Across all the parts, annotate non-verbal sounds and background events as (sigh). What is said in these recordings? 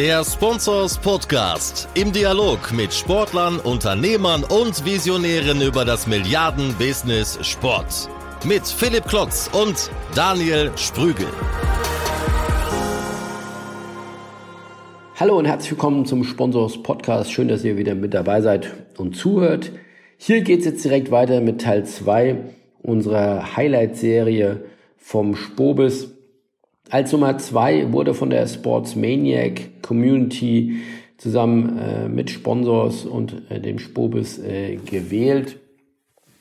Der Sponsors Podcast im Dialog mit Sportlern, Unternehmern und Visionären über das Milliarden-Business Sport. Mit Philipp Klotz und Daniel Sprügel. Hallo und herzlich willkommen zum Sponsors Podcast. Schön, dass ihr wieder mit dabei seid und zuhört. Hier geht es jetzt direkt weiter mit Teil 2 unserer Highlight-Serie vom Spobis. Als Nummer 2 wurde von der Sportsmaniac Community zusammen äh, mit Sponsors und äh, dem Spobis äh, gewählt.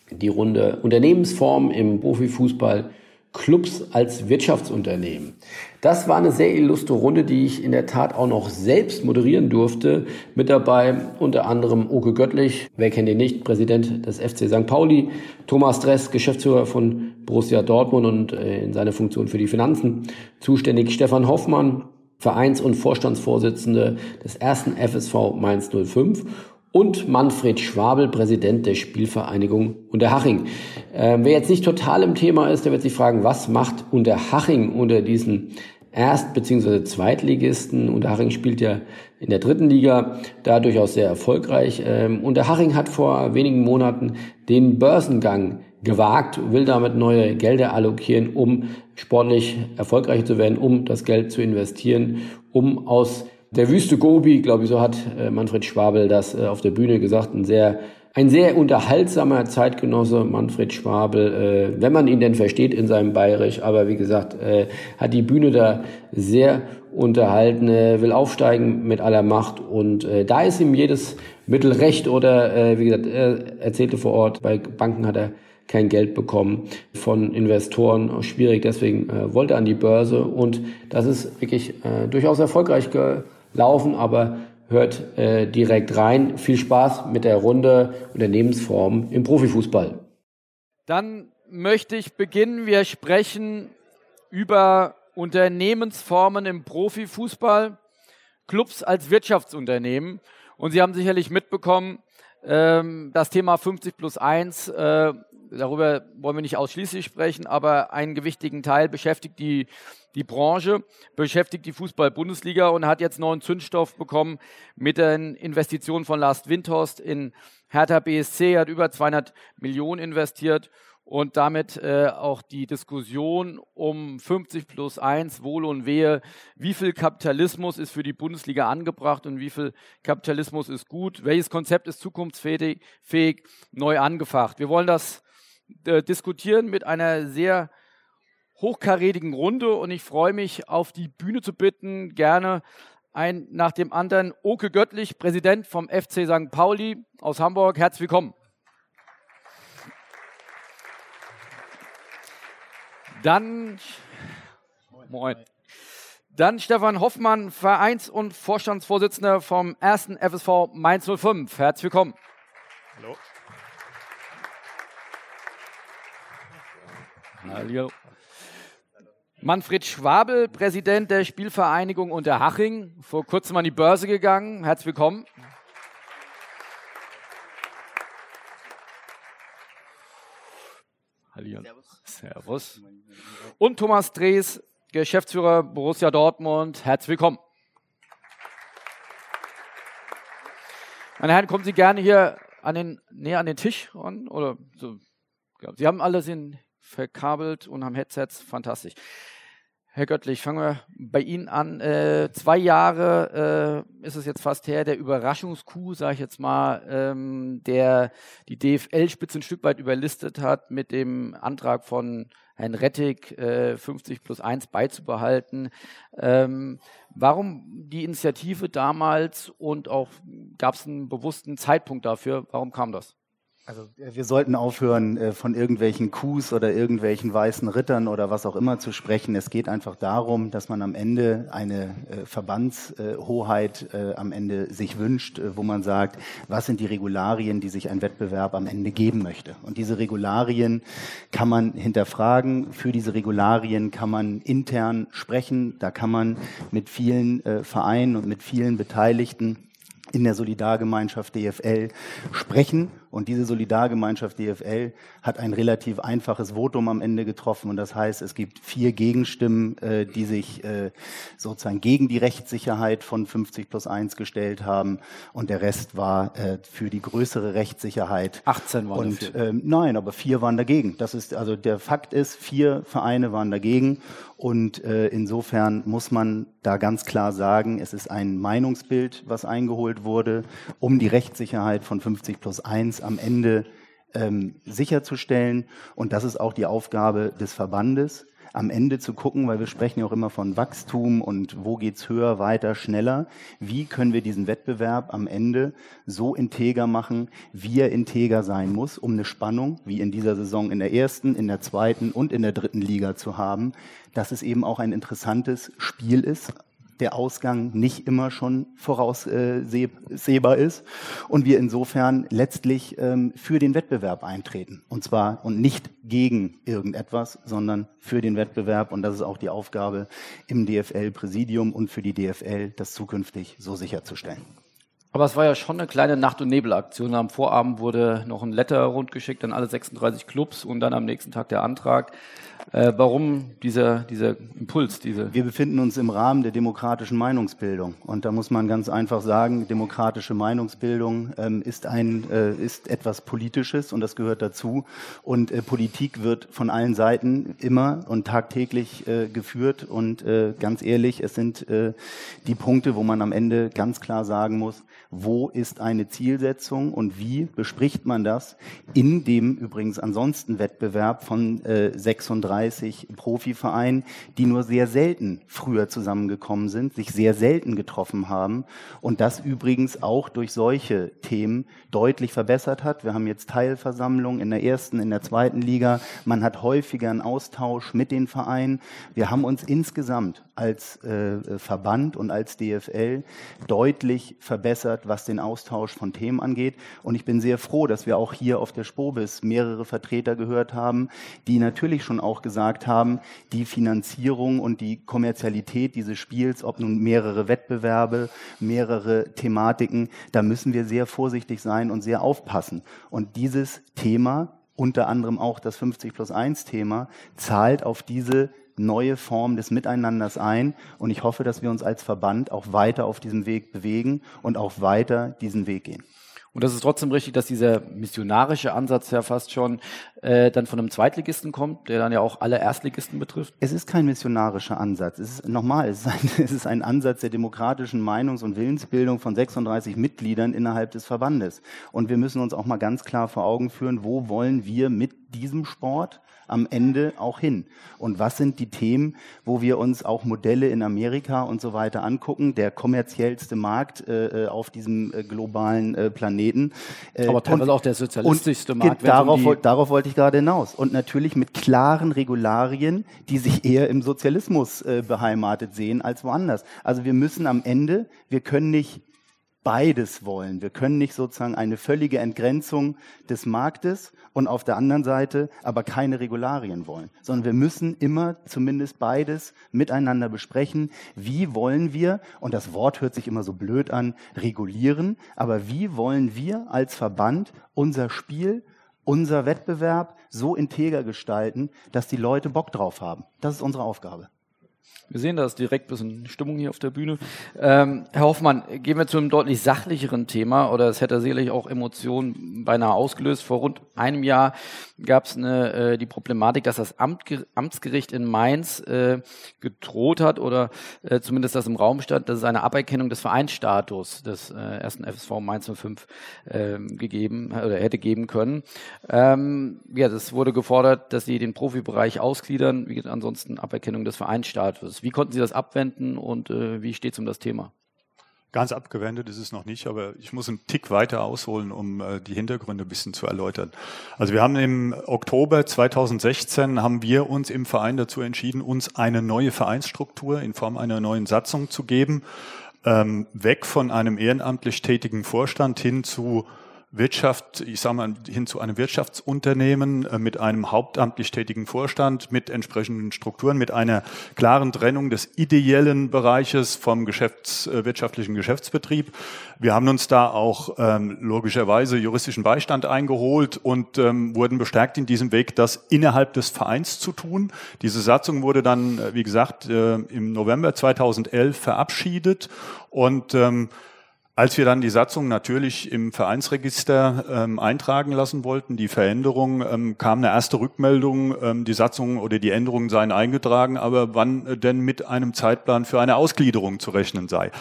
Die Runde Unternehmensform im Profifußball Clubs als Wirtschaftsunternehmen. Das war eine sehr illustre Runde, die ich in der Tat auch noch selbst moderieren durfte. Mit dabei unter anderem Oke Göttlich, wer kennt ihn nicht, Präsident des FC St. Pauli, Thomas Dress, Geschäftsführer von Borussia Dortmund und äh, in seiner Funktion für die Finanzen zuständig, Stefan Hoffmann, Vereins- und Vorstandsvorsitzende des ersten FSV Mainz 05 und Manfred Schwabel, Präsident der Spielvereinigung Unterhaching. Äh, wer jetzt nicht total im Thema ist, der wird sich fragen, was macht Unterhaching unter diesen Erst- bzw. Zweitligisten? Unterhaching spielt ja in der dritten Liga, da durchaus sehr erfolgreich. Ähm, Unterhaching hat vor wenigen Monaten den Börsengang gewagt, will damit neue Gelder allokieren, um sportlich erfolgreicher zu werden, um das Geld zu investieren, um aus der Wüste Gobi, glaube ich, so hat äh, Manfred Schwabel das äh, auf der Bühne gesagt, ein sehr ein sehr unterhaltsamer Zeitgenosse, Manfred Schwabel, äh, wenn man ihn denn versteht in seinem Bayerisch. Aber wie gesagt, hat die Bühne da sehr unterhalten, will aufsteigen mit aller Macht. Und da ist ihm jedes Mittel recht. Oder wie gesagt, er erzählte vor Ort, bei Banken hat er kein Geld bekommen von Investoren, schwierig, deswegen wollte er an die Börse und das ist wirklich durchaus erfolgreich ge laufen, aber hört äh, direkt rein. Viel Spaß mit der Runde Unternehmensform im Profifußball. Dann möchte ich beginnen. Wir sprechen über Unternehmensformen im Profifußball, Clubs als Wirtschaftsunternehmen. Und Sie haben sicherlich mitbekommen, ähm, das Thema 50 plus 1 äh, darüber wollen wir nicht ausschließlich sprechen, aber einen gewichtigen Teil beschäftigt die, die Branche, beschäftigt die Fußball-Bundesliga und hat jetzt neuen Zündstoff bekommen mit den Investitionen von Lars Windhorst in Hertha BSC, hat über 200 Millionen investiert und damit äh, auch die Diskussion um 50 plus 1, Wohl und Wehe, wie viel Kapitalismus ist für die Bundesliga angebracht und wie viel Kapitalismus ist gut, welches Konzept ist zukunftsfähig, fähig, neu angefacht. Wir wollen das äh, diskutieren mit einer sehr hochkarätigen Runde und ich freue mich auf die Bühne zu bitten, gerne ein nach dem anderen Oke Göttlich, Präsident vom FC St. Pauli aus Hamburg. Herzlich willkommen. Dann, moin. Dann Stefan Hoffmann, Vereins- und Vorstandsvorsitzender vom ersten FSV Mainz 05. Herzlich willkommen. Hallo. Manfred Schwabel, Präsident der Spielvereinigung Unterhaching, vor kurzem an die Börse gegangen. Herzlich willkommen. Hallo. Servus. Servus. Und Thomas Drees, Geschäftsführer Borussia Dortmund. Herzlich willkommen. Meine Herren, kommen Sie gerne hier an den, näher an den Tisch ran, oder so. Sie haben alles in verkabelt und haben Headsets. Fantastisch. Herr Göttlich, fangen wir bei Ihnen an. Äh, zwei Jahre äh, ist es jetzt fast her, der Überraschungskuh, sage ich jetzt mal, ähm, der die DFL-Spitze ein Stück weit überlistet hat mit dem Antrag von Herrn Rettig, äh, 50 plus 1 beizubehalten. Ähm, warum die Initiative damals und auch gab es einen bewussten Zeitpunkt dafür? Warum kam das? Also äh, wir sollten aufhören, äh, von irgendwelchen Coups oder irgendwelchen weißen Rittern oder was auch immer zu sprechen. Es geht einfach darum, dass man am Ende eine äh, Verbandshoheit am Ende sich wünscht, wo man sagt, was sind die Regularien, die sich ein Wettbewerb am Ende geben möchte. Und diese Regularien kann man hinterfragen. Für diese Regularien kann man intern sprechen. Da kann man mit vielen Vereinen und mit vielen Beteiligten in der Solidargemeinschaft DFL sprechen Und diese Solidargemeinschaft DFL hat ein relativ einfaches Votum am Ende getroffen. Und das heißt, es gibt vier Gegenstimmen, äh, die sich äh, sozusagen gegen die Rechtssicherheit von 50 plus 1 gestellt haben. Und der Rest war äh, für die größere Rechtssicherheit. 18 waren Und ähm, nein, aber vier waren dagegen. Das ist also der Fakt ist, vier Vereine waren dagegen. Und äh, insofern muss man da ganz klar sagen, es ist ein Meinungsbild, was eingeholt wurde, um die Rechtssicherheit von 50 plus 1 am Ende ähm, sicherzustellen. Und das ist auch die Aufgabe des Verbandes, am Ende zu gucken, weil wir sprechen ja auch immer von Wachstum und wo geht's höher, weiter, schneller. Wie können wir diesen Wettbewerb am Ende so integer machen, wie er integer sein muss, um eine Spannung, wie in dieser Saison in der ersten, in der zweiten und in der dritten Liga zu haben, dass es eben auch ein interessantes Spiel ist, der Ausgang nicht immer schon voraussehbar ist und wir insofern letztlich ähm, für den Wettbewerb eintreten. Und zwar und nicht gegen irgendetwas, sondern für den Wettbewerb. Und das ist auch die Aufgabe im DFL-Präsidium und für die DFL, das zukünftig so sicherzustellen. Aber es war ja schon eine kleine Nacht- und Nebelaktion. Am Vorabend wurde noch ein Letter rundgeschickt an alle 36 Clubs und dann am nächsten Tag der Antrag. Äh, warum dieser, dieser Impuls? Diese Wir befinden uns im Rahmen der demokratischen Meinungsbildung. Und da muss man ganz einfach sagen, demokratische Meinungsbildung ähm, ist, ein, äh, ist etwas Politisches und das gehört dazu. Und äh, Politik wird von allen Seiten immer und tagtäglich äh, geführt. Und äh, ganz ehrlich, es sind äh, die Punkte, wo man am Ende ganz klar sagen muss, wo ist eine Zielsetzung und wie bespricht man das in dem übrigens ansonsten Wettbewerb von äh, 36 Profivereinen, die nur sehr selten früher zusammengekommen sind, sich sehr selten getroffen haben und das übrigens auch durch solche Themen deutlich verbessert hat. Wir haben jetzt Teilversammlungen in der ersten, in der zweiten Liga. Man hat häufiger einen Austausch mit den Vereinen. Wir haben uns insgesamt als äh, Verband und als DFL deutlich verbessert, was den Austausch von Themen angeht. Und ich bin sehr froh, dass wir auch hier auf der Spobis mehrere Vertreter gehört haben, die natürlich schon auch gesagt haben, die Finanzierung und die Kommerzialität dieses Spiels, ob nun mehrere Wettbewerbe, mehrere Thematiken, da müssen wir sehr vorsichtig sein und sehr aufpassen. Und dieses Thema unter anderem auch das 50 plus 1 Thema, zahlt auf diese neue Form des Miteinanders ein. Und ich hoffe, dass wir uns als Verband auch weiter auf diesem Weg bewegen und auch weiter diesen Weg gehen. Und das ist trotzdem richtig, dass dieser missionarische Ansatz ja fast schon äh, dann von einem Zweitligisten kommt, der dann ja auch alle Erstligisten betrifft. Es ist kein missionarischer Ansatz. Es ist nochmal, es ist ein, (laughs) es ist ein Ansatz der demokratischen Meinungs- und Willensbildung von 36 Mitgliedern innerhalb des Verbandes. Und wir müssen uns auch mal ganz klar vor Augen führen, wo wollen wir mit diesem Sport am Ende auch hin? Und was sind die Themen, wo wir uns auch Modelle in Amerika und so weiter angucken? Der kommerziellste Markt äh, auf diesem äh, globalen äh, Planeten. Äh, Aber teilweise auch der sozialistischste Markt. Darauf, um darauf wollte ich gerade hinaus. Und natürlich mit klaren Regularien, die sich eher im Sozialismus äh, beheimatet sehen als woanders. Also wir müssen am Ende, wir können nicht beides wollen. Wir können nicht sozusagen eine völlige Entgrenzung des Marktes und auf der anderen Seite aber keine Regularien wollen, sondern wir müssen immer zumindest beides miteinander besprechen. Wie wollen wir, und das Wort hört sich immer so blöd an, regulieren, aber wie wollen wir als Verband unser Spiel, unser Wettbewerb so integer gestalten, dass die Leute Bock drauf haben? Das ist unsere Aufgabe. Wir sehen, da ist direkt ein bisschen Stimmung hier auf der Bühne. Ähm, Herr Hoffmann, gehen wir zu einem deutlich sachlicheren Thema, oder es hätte sicherlich auch Emotionen beinahe ausgelöst. Vor rund einem Jahr gab es äh, die Problematik, dass das Amt, Amtsgericht in Mainz äh, gedroht hat, oder äh, zumindest das im Raum stand, dass es eine Aberkennung des Vereinsstatus des äh, ersten FSV Mainz 05 äh, gegeben oder hätte geben können. Ähm, ja, das wurde gefordert, dass sie den Profibereich ausgliedern, wie ansonsten Aberkennung des Vereinsstatus. Wie konnten Sie das abwenden und äh, wie steht es um das Thema? Ganz abgewendet ist es noch nicht, aber ich muss einen Tick weiter ausholen, um äh, die Hintergründe ein bisschen zu erläutern. Also wir haben im Oktober 2016 haben wir uns im Verein dazu entschieden, uns eine neue Vereinsstruktur in Form einer neuen Satzung zu geben, ähm, weg von einem ehrenamtlich tätigen Vorstand hin zu Wirtschaft, ich sage mal, hin zu einem Wirtschaftsunternehmen äh, mit einem hauptamtlich tätigen Vorstand, mit entsprechenden Strukturen, mit einer klaren Trennung des ideellen Bereiches vom Geschäfts, äh, wirtschaftlichen Geschäftsbetrieb. Wir haben uns da auch ähm, logischerweise juristischen Beistand eingeholt und ähm, wurden bestärkt in diesem Weg, das innerhalb des Vereins zu tun. Diese Satzung wurde dann, äh, wie gesagt, äh, im November 2011 verabschiedet und ähm, als wir dann die Satzung natürlich im Vereinsregister ähm, eintragen lassen wollten, die Veränderung, ähm, kam eine erste Rückmeldung, ähm, die Satzung oder die Änderungen seien eingetragen, aber wann denn mit einem Zeitplan für eine Ausgliederung zu rechnen sei.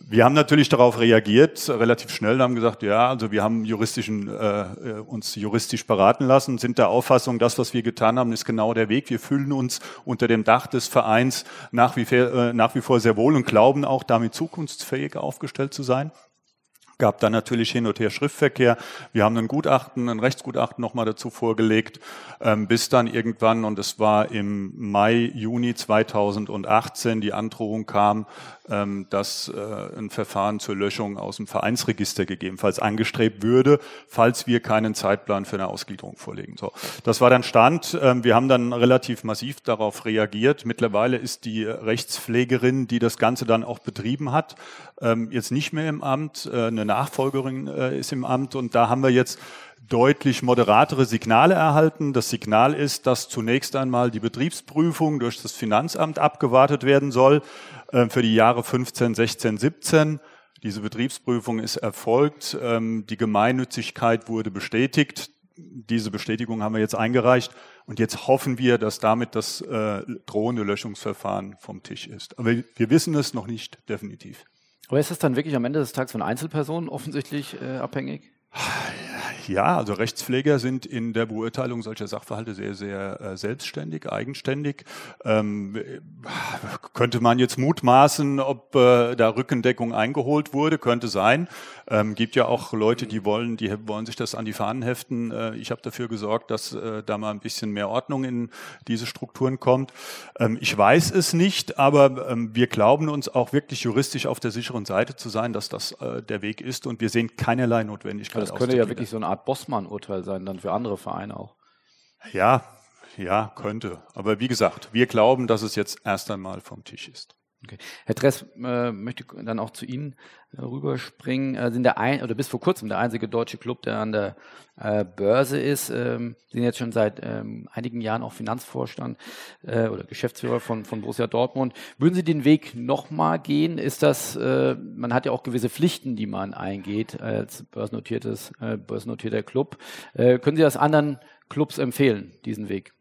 Wir haben natürlich darauf reagiert, relativ schnell, haben gesagt, ja, also wir haben juristischen, äh, äh, uns juristisch beraten lassen, sind der Auffassung, das, was wir getan haben, ist genau der Weg. Wir fühlen uns unter dem Dach des Vereins nach wie, äh, nach wie vor sehr wohl und glauben auch, damit zukunftsfähig aufgestellt zu sein gab dann natürlich hin und her Schriftverkehr. Wir haben ein Gutachten, ein Rechtsgutachten nochmal dazu vorgelegt, ähm, bis dann irgendwann, und es war im Mai, Juni 2018, die Androhung kam, ähm, dass äh, ein Verfahren zur Löschung aus dem Vereinsregister gegebenenfalls angestrebt würde, falls wir keinen Zeitplan für eine Ausgliederung vorlegen. So, das war dann Stand. Ähm, wir haben dann relativ massiv darauf reagiert. Mittlerweile ist die Rechtspflegerin, die das Ganze dann auch betrieben hat, jetzt nicht mehr im Amt. Äh, eine Nachfolgerin äh, ist im Amt und da haben wir jetzt deutlich moderatere Signale erhalten. Das Signal ist, dass zunächst einmal die Betriebsprüfung durch das Finanzamt abgewartet werden soll äh, für die Jahre 15, 16, 17. Diese Betriebsprüfung ist erfolgt. Ähm, die Gemeinnützigkeit wurde bestätigt. Diese Bestätigung haben wir jetzt eingereicht. Und jetzt hoffen wir, dass damit das äh, drohende Löschungsverfahren vom Tisch ist. Aber wir wissen es noch nicht definitiv. Aber ist das dann wirklich am Ende des Tages von Einzelpersonen offensichtlich äh, abhängig? Ja, also Rechtspfleger sind in der Beurteilung solcher Sachverhalte sehr, sehr äh, selbstständig, eigenständig. Ähm, könnte man jetzt mutmaßen, ob äh, da Rückendeckung eingeholt wurde, könnte sein. Ähm, gibt ja auch Leute, die wollen, die wollen sich das an die Fahnen heften. Äh, ich habe dafür gesorgt, dass äh, da mal ein bisschen mehr Ordnung in diese Strukturen kommt. Ähm, ich weiß es nicht, aber ähm, wir glauben uns auch wirklich juristisch auf der sicheren Seite zu sein, dass das äh, der Weg ist und wir sehen keinerlei Notwendigkeit. Das könnte ja wirklich so eine Art Bossmann-Urteil sein, dann für andere Vereine auch. Ja, ja, könnte. Aber wie gesagt, wir glauben, dass es jetzt erst einmal vom Tisch ist. Okay. Herr Dress, äh, möchte dann auch zu Ihnen äh, rüberspringen. Äh, sind der ein oder bis vor kurzem der einzige deutsche Club, der an der äh, Börse ist. Ähm, sind jetzt schon seit ähm, einigen Jahren auch Finanzvorstand äh, oder Geschäftsführer von, von Borussia Dortmund. Würden Sie den Weg nochmal gehen? Ist das, äh, man hat ja auch gewisse Pflichten, die man eingeht als börsennotiertes, börsennotierter Club. Können Sie das anderen Clubs empfehlen, diesen Weg?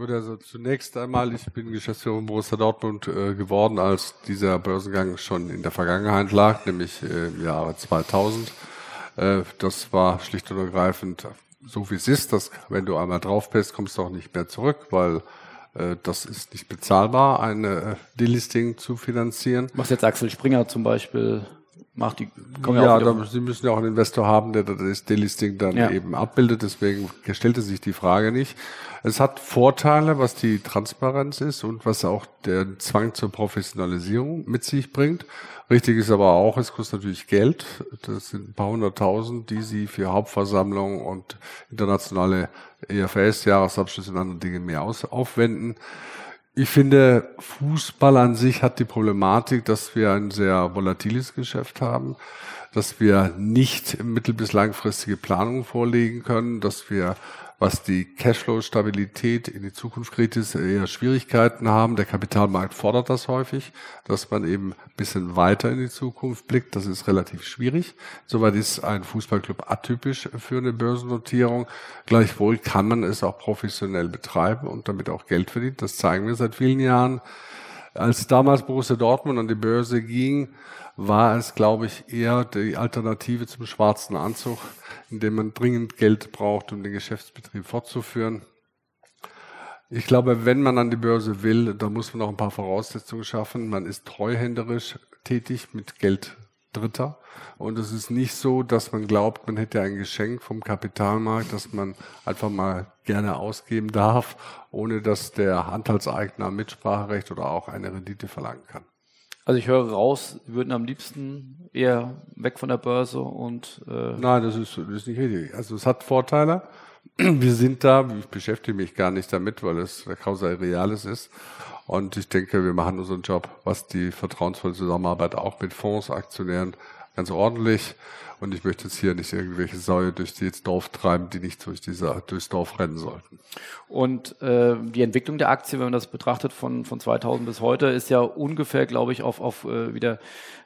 Gut, also zunächst einmal, ich bin Geschäftsführer von Borussia Dortmund äh, geworden, als dieser Börsengang schon in der Vergangenheit lag, nämlich äh, im Jahre 2000. Äh, das war schlicht und ergreifend so wie es ist, dass wenn du einmal drauf bist, kommst du auch nicht mehr zurück, weil äh, das ist nicht bezahlbar, eine äh, Delisting zu finanzieren. Was jetzt Axel Springer zum Beispiel macht, die ja, da, Sie müssen ja auch einen Investor haben, der das Delisting dann ja. eben abbildet, deswegen stellte sich die Frage nicht. Es hat Vorteile, was die Transparenz ist und was auch der Zwang zur Professionalisierung mit sich bringt. Richtig ist aber auch, es kostet natürlich Geld. Das sind ein paar hunderttausend, die Sie für Hauptversammlungen und internationale EFS, Jahresabschlüsse und andere Dinge mehr aufwenden. Ich finde, Fußball an sich hat die Problematik, dass wir ein sehr volatiles Geschäft haben, dass wir nicht mittel- bis langfristige Planungen vorlegen können, dass wir was die Cashflow-Stabilität in die Zukunft kritisch eher Schwierigkeiten haben. Der Kapitalmarkt fordert das häufig, dass man eben ein bisschen weiter in die Zukunft blickt. Das ist relativ schwierig. Soweit ist ein Fußballclub atypisch für eine Börsennotierung. Gleichwohl kann man es auch professionell betreiben und damit auch Geld verdienen. Das zeigen wir seit vielen Jahren. Als damals Borussia Dortmund an die Börse ging, war es, glaube ich, eher die Alternative zum schwarzen Anzug, in dem man dringend Geld braucht, um den Geschäftsbetrieb fortzuführen. Ich glaube, wenn man an die Börse will, dann muss man auch ein paar Voraussetzungen schaffen. Man ist treuhänderisch tätig mit Geld Dritter. Und es ist nicht so, dass man glaubt, man hätte ein Geschenk vom Kapitalmarkt, das man einfach mal gerne ausgeben darf, ohne dass der Anteilseigner Mitspracherecht oder auch eine Rendite verlangen kann. Also ich höre raus, würden am liebsten eher weg von der Börse und äh Nein, das ist, das ist nicht richtig. Also es hat Vorteile. (clears throat) Wir sind da, ich beschäftige mich gar nicht damit, weil es Causa Reales ist. Und ich denke, wir machen unseren Job, was die vertrauensvolle Zusammenarbeit auch mit Fonds, Aktionären ganz ordentlich. Und ich möchte jetzt hier nicht irgendwelche Säue durch das Dorf treiben, die nicht durch dieser, durchs Dorf rennen sollten. Und äh, die Entwicklung der Aktie, wenn man das betrachtet von, von 2000 bis heute, ist ja ungefähr, glaube ich, auf, auf äh, wieder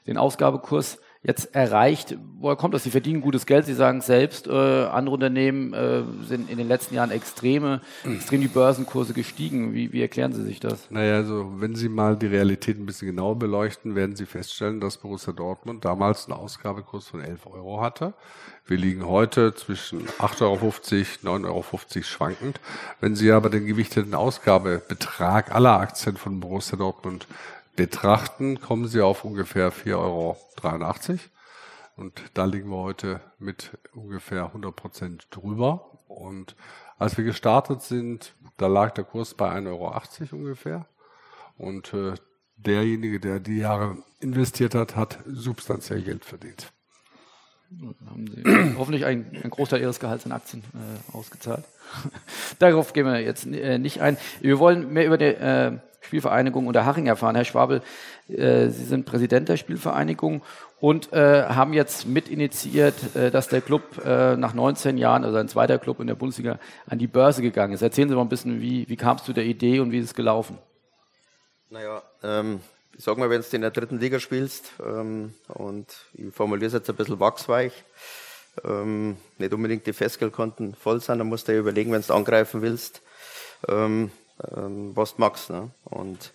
den Ausgabekurs jetzt erreicht? Woher kommt das? Sie verdienen gutes Geld, Sie sagen selbst, äh, andere Unternehmen äh, sind in den letzten Jahren extreme, extrem die Börsenkurse gestiegen. Wie, wie erklären Sie sich das? Naja, also wenn Sie mal die Realität ein bisschen genauer beleuchten, werden Sie feststellen, dass Borussia Dortmund damals einen Ausgabekurs von 11 Euro hatte. Wir liegen heute zwischen 8,50 Euro, 9,50 Euro schwankend. Wenn Sie aber den gewichteten Ausgabebetrag aller Aktien von Borussia Dortmund betrachten, kommen Sie auf ungefähr 4,83 Euro. Und da liegen wir heute mit ungefähr 100 Prozent drüber. Und als wir gestartet sind, da lag der Kurs bei 1,80 Euro ungefähr. Und äh, derjenige, der die Jahre investiert hat, hat substanziell Geld verdient. Haben Sie (clears throat) hoffentlich einen, einen Großteil Ihres Gehalts in Aktien äh, ausgezahlt. (laughs) Darauf gehen wir jetzt äh, nicht ein. Wir wollen mehr über die äh, Spielvereinigung Unterhaching erfahren. Herr Schwabel, äh, Sie sind Präsident der Spielvereinigung und äh, haben jetzt mit initiiert, äh, dass der Club äh, nach 19 Jahren, also ein zweiter Club in der Bundesliga, an die Börse gegangen ist. Erzählen Sie mal ein bisschen, wie, wie kam es zu der Idee und wie ist es gelaufen? Naja, ähm, sag mal, wenn du in der dritten Liga spielst, ähm, und ich formuliere es jetzt ein bisschen wachsweich, ähm, nicht unbedingt die Festgeldkonten voll sind, dann musst du dir überlegen, wenn du angreifen willst, ähm, ähm, was du magst. Ne? Und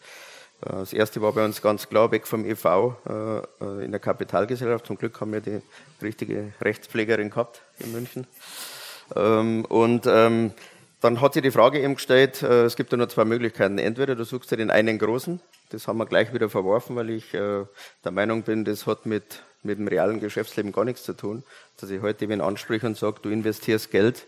äh, das erste war bei uns ganz klar weg vom EV äh, äh, in der Kapitalgesellschaft. Zum Glück haben wir die richtige Rechtspflegerin gehabt in München. Ähm, und ähm, dann hat sich die Frage eben gestellt, äh, es gibt ja nur zwei Möglichkeiten. Entweder du suchst dir den einen großen, das haben wir gleich wieder verworfen, weil ich äh, der Meinung bin, das hat mit, mit dem realen Geschäftsleben gar nichts zu tun. Dass ich heute wen anspreche und sage, du investierst Geld,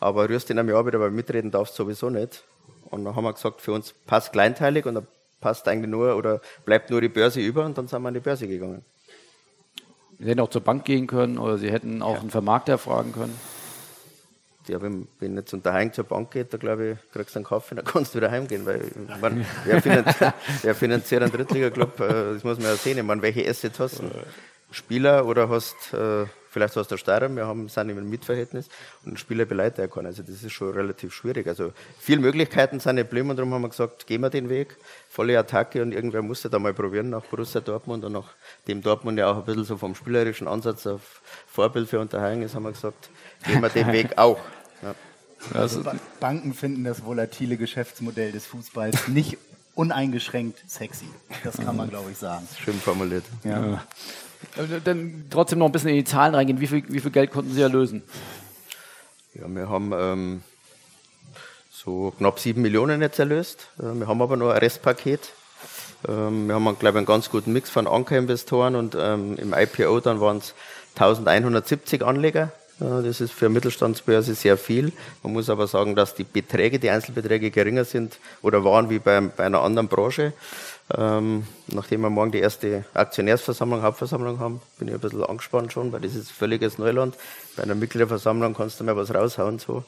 aber rührst in einem Jahr wieder, weil mitreden darfst du sowieso nicht. Und dann haben wir gesagt, für uns passt kleinteilig und dann passt eigentlich nur oder bleibt nur die Börse über und dann sind wir an die Börse gegangen. Sie hätten auch zur Bank gehen können oder Sie hätten auch ja. einen Vermarkter fragen können. Ja, wenn, wenn jetzt unter Heim zur Bank geht, da glaube ich, kriegst du einen Kaffee, dann kannst du wieder heimgehen, weil man, (laughs) wer, finanziert, wer finanziert einen Drittliga-Club, äh, das muss man ja sehen. Ich meine, welche Assets hast du? Spieler oder hast äh, vielleicht aus der Steuer, wir haben, sind im Mitverhältnis und ein Spieler beleidigt er kann. Also das ist schon relativ schwierig. Also viele Möglichkeiten sind nicht geblieben und darum haben wir gesagt, gehen wir den Weg, volle Attacke und irgendwer musste da mal probieren nach Borussia Dortmund und nach dem Dortmund ja auch ein bisschen so vom spielerischen Ansatz auf Vorbild für Unterhaching ist, haben wir gesagt, gehen wir den (laughs) Weg auch. Ja. Also Banken finden das volatile Geschäftsmodell des Fußballs nicht uneingeschränkt sexy. Das kann man, glaube ich, sagen. Schön formuliert. Ja. Äh, dann trotzdem noch ein bisschen in die Zahlen reingehen. Wie viel, wie viel Geld konnten Sie erlösen? Ja, wir haben ähm, so knapp sieben Millionen jetzt erlöst. Äh, wir haben aber noch ein Restpaket. Ähm, wir haben, glaube ich, einen ganz guten Mix von Ankerinvestoren und ähm, im IPO dann waren es 1170 Anleger. Das ist für Mittelstandsbörse sehr viel. Man muss aber sagen, dass die Beträge, die Einzelbeträge geringer sind oder waren wie bei, bei einer anderen Branche. Ähm, nachdem wir morgen die erste Aktionärsversammlung, Hauptversammlung haben, bin ich ein bisschen angespannt schon, weil das ist völliges Neuland. Bei einer Mitgliederversammlung kannst du mal was raushauen, so.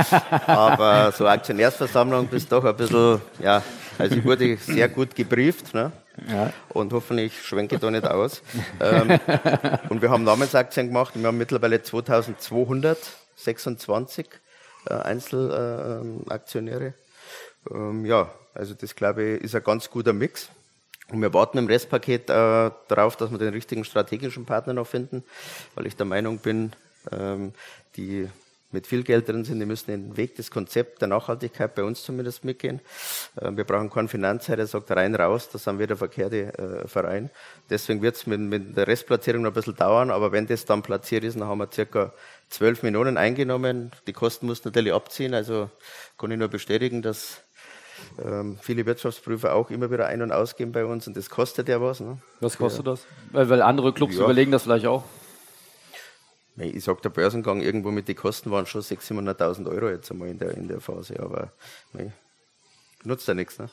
(laughs) Aber so Aktionärsversammlung bist doch ein bisschen, ja, also ich wurde sehr gut gebrieft, ne? Und hoffentlich schwenke ich da nicht aus. ähm, und wir haben Namensaktien gemacht wir haben mittlerweile 2226 äh, Einzelaktionäre. Äh, ähm, ja, also das glaube ich ist ein ganz guter Mix. Und wir warten im Restpaket äh, darauf, dass wir den richtigen strategischen Partner noch finden, weil ich der Meinung bin, ähm, die mit viel Geld drin sind, die müssen den Weg, das Konzept der Nachhaltigkeit bei uns zumindest mitgehen. Äh, wir brauchen keinen Finanzherr, der sagt rein, raus, das sind wir der verkehrte äh, Verein. Deswegen wird es mit, mit der Restplatzierung noch ein bisschen dauern, aber wenn das dann platziert ist, dann haben wir circa 12 Millionen eingenommen. Die Kosten muss natürlich abziehen, also kann ich nur bestätigen, dass ähm, viele Wirtschaftsprüfer auch immer wieder ein- und ausgehen bei uns und das kostet ja was. Ne? Was kostet ja. das? Weil, weil, andere Clubs ja. überlegen das vielleicht auch. Ich sage, der Börsengang irgendwo mit den Kosten waren schon 600.000, 700.000 Euro jetzt einmal in der, in der Phase, aber nee, nutzt ja nichts. Ne?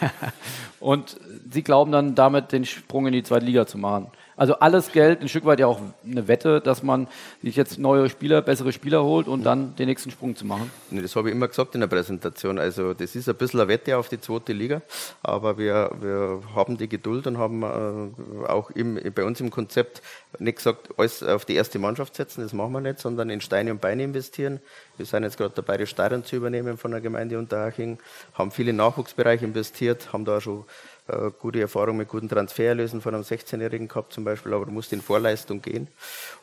(laughs) und Sie glauben dann damit den Sprung in die zweite Liga zu machen. Also alles Geld, ein Stück weit ja auch eine Wette, dass man sich jetzt neue Spieler, bessere Spieler holt und dann den nächsten Sprung zu machen. Das habe ich immer gesagt in der Präsentation. Also das ist ein bisschen eine Wette auf die zweite Liga, aber wir, wir haben die Geduld und haben äh, auch im, bei uns im Konzept nicht gesagt, alles auf die erste Mannschaft setzen, das machen wir nicht, sondern in Steine und Beine investieren. Wir sind jetzt gerade dabei, das Stadion zu übernehmen von der Gemeinde Unterhaching, haben viele Nachwuchsbereiche investiert, haben da schon äh, gute Erfahrung mit guten Transfererlösen von einem 16-Jährigen gehabt zum Beispiel, aber du musst in Vorleistung gehen.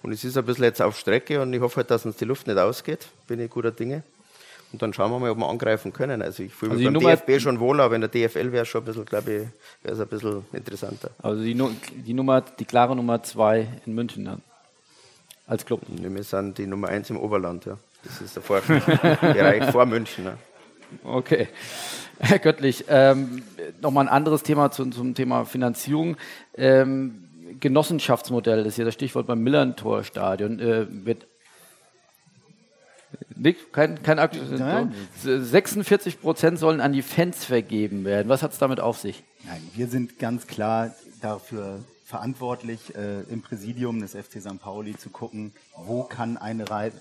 Und es ist ein bisschen jetzt auf Strecke und ich hoffe halt, dass uns die Luft nicht ausgeht. Bin ich guter Dinge. Und dann schauen wir mal, ob wir angreifen können. Also ich fühle mich also beim DFB schon wohl, aber in der DFL wäre es schon ein bisschen, glaube ich, wäre es ein bisschen interessanter. Also die, die Nummer, die klare Nummer zwei in München dann. Als Club. Wir sind die Nummer eins im Oberland, ja. Das ist der Bereich (laughs) vor München. Ja. Okay. Herr (laughs) Göttlich, ähm, nochmal ein anderes Thema zum, zum Thema Finanzierung. Ähm, Genossenschaftsmodell ist hier das Stichwort beim Millantor-Stadion. Äh, wird nicht, kein, kein Nein. 46 Prozent sollen an die Fans vergeben werden. Was hat es damit auf sich? Nein, wir sind ganz klar dafür verantwortlich, äh, im Präsidium des FC St. Pauli zu gucken, wo kann eine Reise,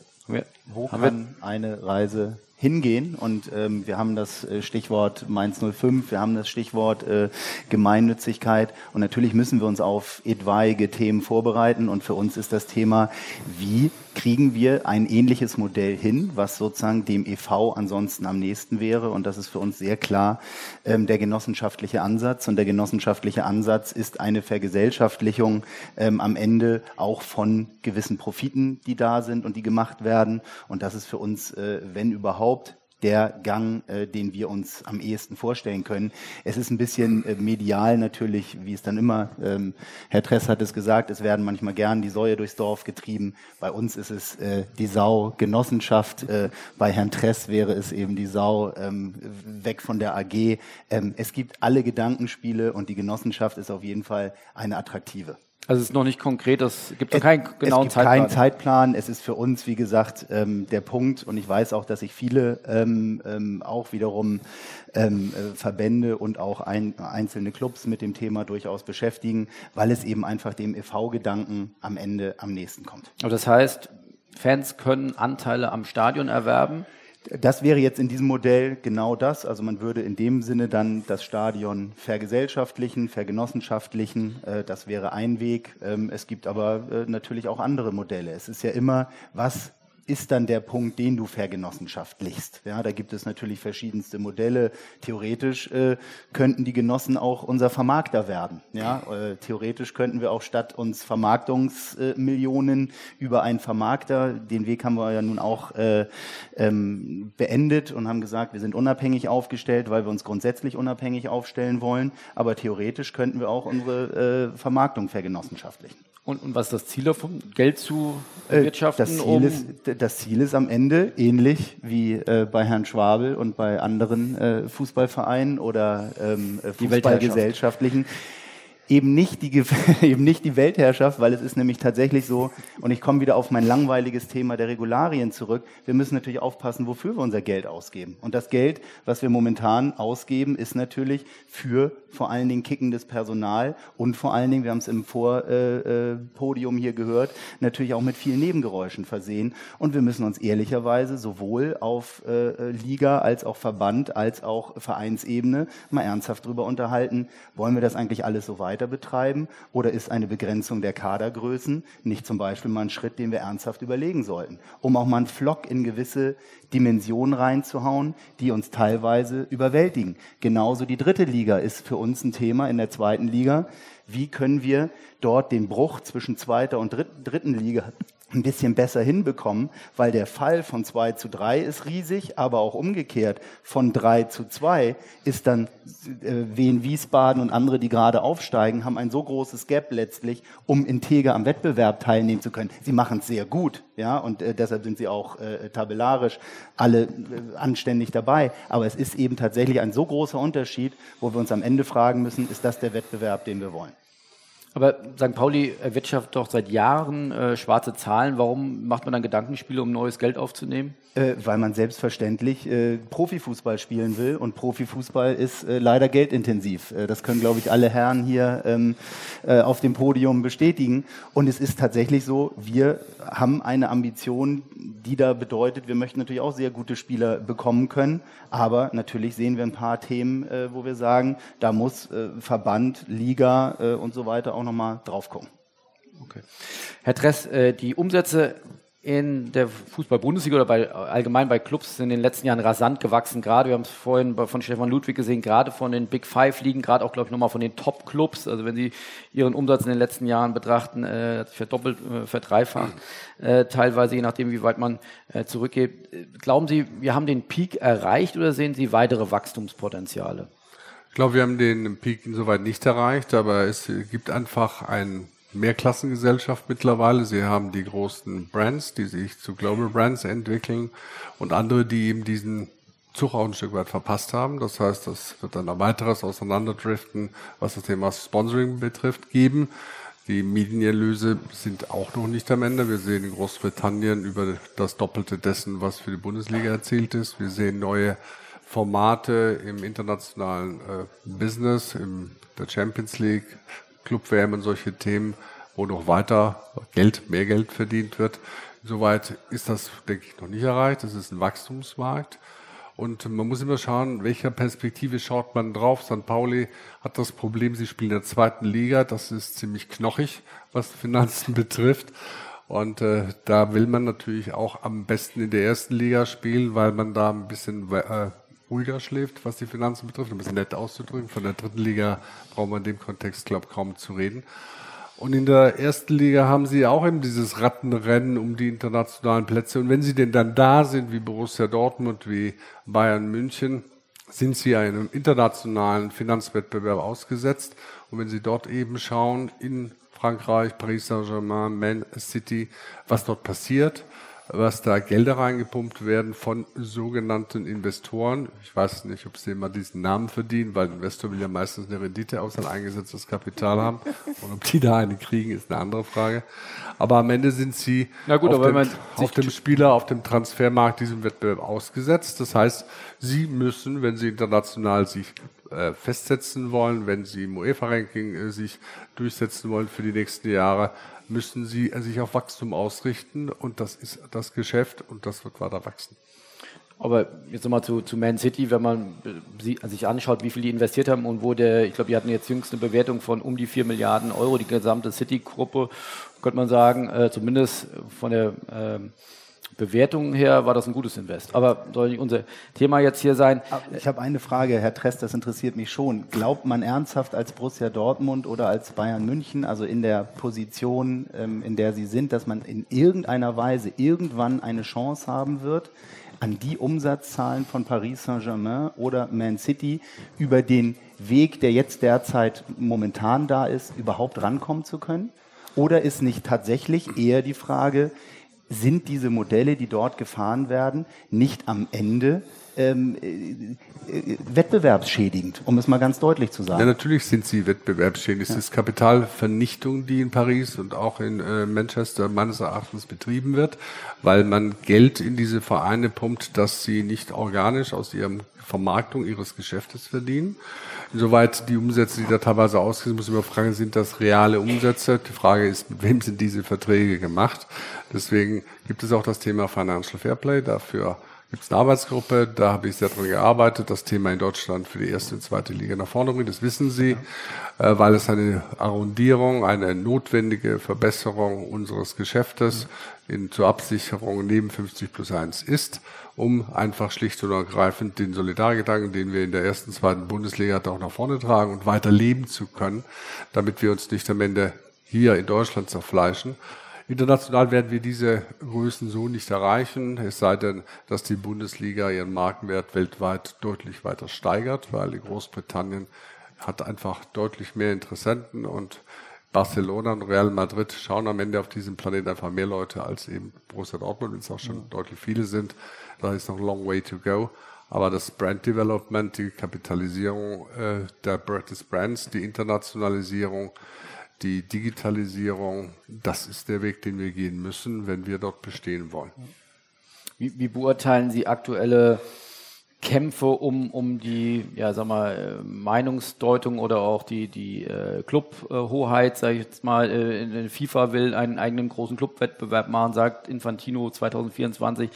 wo kann eine Reise hingehen. Und ähm, wir haben das äh, Stichwort Mainz 05, wir haben das Stichwort äh, Gemeinnützigkeit. Und natürlich müssen wir uns auf etwaige Themen vorbereiten. Und für uns ist das Thema, wie kriegen wir ein ähnliches Modell hin, was sozusagen dem EV ansonsten am nächsten wäre. Und das ist für uns sehr klar ähm, der genossenschaftliche Ansatz. Und der genossenschaftliche Ansatz ist eine Vergesellschaftlichung ähm, am Ende auch von gewissen Profiten, die da sind und die gemacht werden. Und das ist für uns, äh, wenn überhaupt, der Gang, äh, den wir uns am ehesten vorstellen können. Es ist ein bisschen äh, medial natürlich, wie es dann immer, ähm, Herr Tress hat es gesagt, es werden manchmal gern die Säue durchs Dorf getrieben. Bei uns ist es äh, die Sau Genossenschaft. Äh, bei Herrn Tress wäre es eben die Sau ähm, weg von der AG. Ähm, es gibt alle Gedankenspiele und die Genossenschaft ist auf jeden Fall eine attraktive. Also es ist noch nicht konkret, es gibt noch keinen genauen es gibt Zeitplan. Keinen Zeitplan. Es ist für uns, wie gesagt, ähm, der Punkt, und ich weiß auch, dass sich viele ähm, ähm, auch wiederum ähm, äh, Verbände und auch ein, einzelne Clubs mit dem Thema durchaus beschäftigen, weil es eben einfach dem EV-Gedanken am Ende am nächsten kommt. Aber das heißt, Fans können Anteile am Stadion erwerben? Das wäre jetzt in diesem Modell genau das. Also man würde in dem Sinne dann das Stadion vergesellschaftlichen, vergenossenschaftlichen. Äh, das wäre ein Weg. Ähm, es gibt aber äh, natürlich auch andere Modelle. Es ist ja immer, was ist dann der Punkt, den du vergenossenschaftlichst. Ja, da gibt es natürlich verschiedenste Modelle. Theoretisch äh, könnten die Genossen auch unser Vermarkter werden. Ja, äh, theoretisch könnten wir auch statt uns Vermarktungsmillionen äh, über einen Vermarkter, den Weg haben wir ja nun auch äh, ähm, beendet und haben gesagt, wir sind unabhängig aufgestellt, weil wir uns grundsätzlich unabhängig aufstellen wollen. Aber theoretisch könnten wir auch unsere äh, Vermarktung vergenossenschaftlichen. Und, und was ist das Ziel davon? Geld zu erwirtschaften? Das Ziel, um ist, das Ziel ist am Ende ähnlich wie äh, bei Herrn Schwabel und bei anderen äh, Fußballvereinen oder ähm, Fußballgesellschaftlichen eben nicht die (laughs) eben nicht die Weltherrschaft, weil es ist nämlich tatsächlich so und ich komme wieder auf mein langweiliges Thema der Regularien zurück. Wir müssen natürlich aufpassen, wofür wir unser Geld ausgeben. Und das Geld, was wir momentan ausgeben, ist natürlich für vor allen Dingen kickendes Personal und vor allen Dingen, wir haben es im Vorpodium äh, äh, hier gehört, natürlich auch mit vielen Nebengeräuschen versehen und wir müssen uns ehrlicherweise sowohl auf äh, Liga als auch Verband als auch Vereinsebene mal ernsthaft drüber unterhalten, wollen wir das eigentlich alles so weiter weiter betreiben? Oder ist eine Begrenzung der Kadergrößen nicht zum Beispiel mal ein Schritt, den wir ernsthaft überlegen sollten, um auch mal einen Flock in gewisse Dimensionen reinzuhauen, die uns teilweise überwältigen? Genauso die dritte Liga ist für uns ein Thema in der zweiten Liga. Wie können wir dort den Bruch zwischen zweiter und dritten Liga ein bisschen besser hinbekommen, weil der Fall von 2 zu 3 ist riesig, aber auch umgekehrt von 3 zu 2 ist dann äh, Wien Wiesbaden und andere, die gerade aufsteigen, haben ein so großes Gap letztlich, um integer am Wettbewerb teilnehmen zu können. Sie machen es sehr gut, ja, und äh, deshalb sind sie auch äh, tabellarisch alle äh, anständig dabei. Aber es ist eben tatsächlich ein so großer Unterschied, wo wir uns am Ende fragen müssen, ist das der Wettbewerb, den wir wollen? Aber St. Pauli erwirtschaftet doch seit Jahren äh, schwarze Zahlen. Warum macht man dann Gedankenspiele, um neues Geld aufzunehmen? Äh, weil man selbstverständlich äh, Profifußball spielen will und Profifußball ist äh, leider geldintensiv. Äh, das können, glaube ich, alle Herren hier ähm, äh, auf dem Podium bestätigen. Und es ist tatsächlich so, wir haben eine Ambition, die da bedeutet, wir möchten natürlich auch sehr gute Spieler bekommen können, aber natürlich sehen wir ein paar Themen, wo wir sagen, da muss Verband, Liga und so weiter auch nochmal drauf gucken. Okay. Herr Tress, die Umsätze in der Fußball-Bundesliga oder bei, allgemein bei Clubs sind in den letzten Jahren rasant gewachsen. Gerade, wir haben es vorhin von Stefan Ludwig gesehen, gerade von den Big Five liegen, gerade auch, glaube ich, nochmal von den Top-Clubs. Also wenn Sie Ihren Umsatz in den letzten Jahren betrachten, äh, verdoppelt, äh, verdreifacht, äh, teilweise je nachdem, wie weit man äh, zurückgeht. Glauben Sie, wir haben den Peak erreicht oder sehen Sie weitere Wachstumspotenziale? Ich glaube, wir haben den Peak insoweit nicht erreicht, aber es gibt einfach ein Mehrklassengesellschaft mittlerweile. Sie haben die großen Brands, die sich zu Global Brands entwickeln und andere, die eben diesen Zug auch ein Stück weit verpasst haben. Das heißt, das wird dann ein weiteres Auseinanderdriften, was das Thema Sponsoring betrifft, geben. Die Medienerlöse sind auch noch nicht am Ende. Wir sehen in Großbritannien über das Doppelte dessen, was für die Bundesliga erzielt ist. Wir sehen neue Formate im internationalen äh, Business, in der Champions League, Club-WM und solche Themen, wo noch weiter Geld, mehr Geld verdient wird. Soweit ist das, denke ich, noch nicht erreicht. Das ist ein Wachstumsmarkt. Und man muss immer schauen, welcher Perspektive schaut man drauf. St. Pauli hat das Problem, sie spielen in der zweiten Liga. Das ist ziemlich knochig, was Finanzen (laughs) betrifft. Und äh, da will man natürlich auch am besten in der ersten Liga spielen, weil man da ein bisschen äh, ruhiger schläft, was die Finanzen betrifft, um es nett auszudrücken. Von der dritten Liga braucht man in dem Kontext, glaube ich, kaum zu reden. Und in der ersten Liga haben sie auch eben dieses Rattenrennen um die internationalen Plätze. Und wenn sie denn dann da sind, wie Borussia Dortmund, wie Bayern München, sind sie einem internationalen Finanzwettbewerb ausgesetzt. Und wenn sie dort eben schauen, in Frankreich, Paris Saint-Germain, Man City, was dort passiert, was da Gelder reingepumpt werden von sogenannten Investoren. Ich weiß nicht, ob sie immer diesen Namen verdienen, weil Investor will ja meistens eine Rendite aus sein eingesetztes Kapital haben. Und ob die da eine kriegen, ist eine andere Frage. Aber am Ende sind sie gut, auf, dem, auf dem Spieler, auf dem Transfermarkt diesem Wettbewerb ausgesetzt. Das heißt, sie müssen, wenn sie international sich äh, festsetzen wollen, wenn sie im UEFA-Ranking äh, sich durchsetzen wollen für die nächsten Jahre, müssen sie sich auf Wachstum ausrichten und das ist das Geschäft und das wird weiter wachsen. Aber jetzt nochmal zu, zu Man City, wenn man sich anschaut, wie viel die investiert haben und wo der, ich glaube, die hatten jetzt jüngst eine Bewertung von um die 4 Milliarden Euro, die gesamte City-Gruppe, könnte man sagen, äh, zumindest von der äh, Bewertung her war das ein gutes Invest. Aber soll nicht unser Thema jetzt hier sein. Ich habe eine Frage, Herr Trest, das interessiert mich schon. Glaubt man ernsthaft als Borussia Dortmund oder als Bayern München, also in der Position, ähm, in der Sie sind, dass man in irgendeiner Weise irgendwann eine Chance haben wird, an die Umsatzzahlen von Paris Saint-Germain oder Man City über den Weg, der jetzt derzeit momentan da ist, überhaupt rankommen zu können? Oder ist nicht tatsächlich eher die Frage, sind diese Modelle, die dort gefahren werden, nicht am Ende ähm, äh, äh, wettbewerbsschädigend, um es mal ganz deutlich zu sagen. Ja, natürlich sind sie wettbewerbsschädigend. Es ist Kapitalvernichtung, die in Paris und auch in äh, Manchester meines Erachtens betrieben wird, weil man Geld in diese Vereine pumpt, dass sie nicht organisch aus ihrem Vermarktung ihres Geschäftes verdienen. Insoweit die Umsätze, die da teilweise ausgehen, muss man fragen, sind das reale Umsätze? Die Frage ist, mit wem sind diese Verträge gemacht? Deswegen gibt es auch das Thema Financial Fairplay. Dafür gibt es eine Arbeitsgruppe, da habe ich sehr dran gearbeitet, das Thema in Deutschland für die erste und zweite Liga nach vorne bringen, das wissen Sie, ja. äh, weil es eine Arrondierung, eine notwendige Verbesserung unseres Geschäftes in, zur Absicherung neben 50 plus 1 ist um einfach schlicht und ergreifend den Solidargedanken, den wir in der ersten, zweiten Bundesliga auch nach vorne tragen und weiter leben zu können, damit wir uns nicht am Ende hier in Deutschland zerfleischen. International werden wir diese Größen so nicht erreichen, es sei denn, dass die Bundesliga ihren Markenwert weltweit deutlich weiter steigert, weil Großbritannien hat einfach deutlich mehr Interessenten und Barcelona und Real Madrid schauen am Ende auf diesem Planeten einfach mehr Leute als eben Borussia Dortmund, wenn es auch schon mhm. deutlich viele sind. Da ist noch long way to go. Aber das Brand Development, die Kapitalisierung äh, der, des Brands, die Internationalisierung, die Digitalisierung, das ist der Weg, den wir gehen müssen, wenn wir dort bestehen wollen. Wie, wie beurteilen Sie aktuelle Kämpfe um, um die, ja, sag mal, äh, Meinungsdeutung oder auch die, die äh, Clubhoheit, sage ich jetzt mal, äh, FIFA will einen eigenen großen Clubwettbewerb machen, sagt Infantino 2024,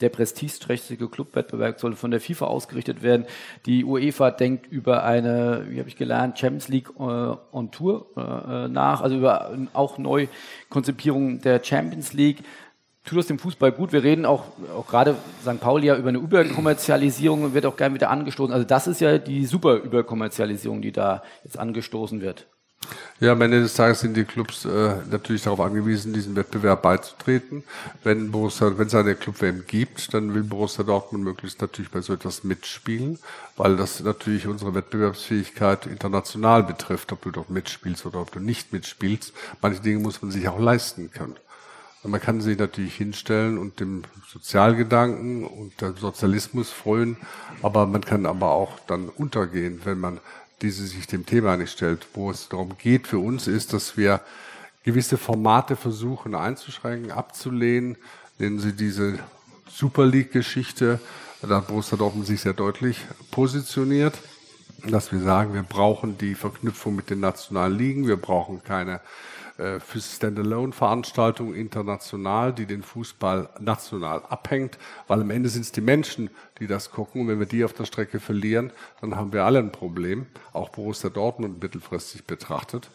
der prestigeträchtige Clubwettbewerb soll von der FIFA ausgerichtet werden. Die UEFA denkt über eine, wie habe ich gelernt, Champions League äh, on Tour äh, nach, also über auch Neukonzipierung der Champions League tut es dem Fußball gut. Wir reden auch, auch gerade St. Pauli ja über eine Überkommerzialisierung und wird auch gern wieder angestoßen. Also das ist ja die super Überkommerzialisierung, die da jetzt angestoßen wird. Ja, am Ende des Tages sind die Clubs äh, natürlich darauf angewiesen, diesem Wettbewerb beizutreten. Wenn Borussia, wenn es eine Club-WM gibt, dann will Borussia Dortmund möglichst natürlich bei so etwas mitspielen, weil das natürlich unsere Wettbewerbsfähigkeit international betrifft, ob du dort mitspielst oder ob du nicht mitspielst. Manche Dinge muss man sich auch leisten können. Man kann sich natürlich hinstellen und dem Sozialgedanken und dem Sozialismus freuen, aber man kann aber auch dann untergehen, wenn man diese sich dem Thema nicht stellt. Wo es darum geht für uns ist, dass wir gewisse Formate versuchen einzuschränken, abzulehnen. Nennen Sie diese Super League-Geschichte. Da hat Borussia Dortmund sich sehr deutlich positioniert, dass wir sagen, wir brauchen die Verknüpfung mit den nationalen Ligen, wir brauchen keine für Standalone-Veranstaltungen international, die den Fußball national abhängt, weil am Ende sind es die Menschen, die das gucken. Und wenn wir die auf der Strecke verlieren, dann haben wir alle ein Problem, auch Borussia Dortmund mittelfristig betrachtet.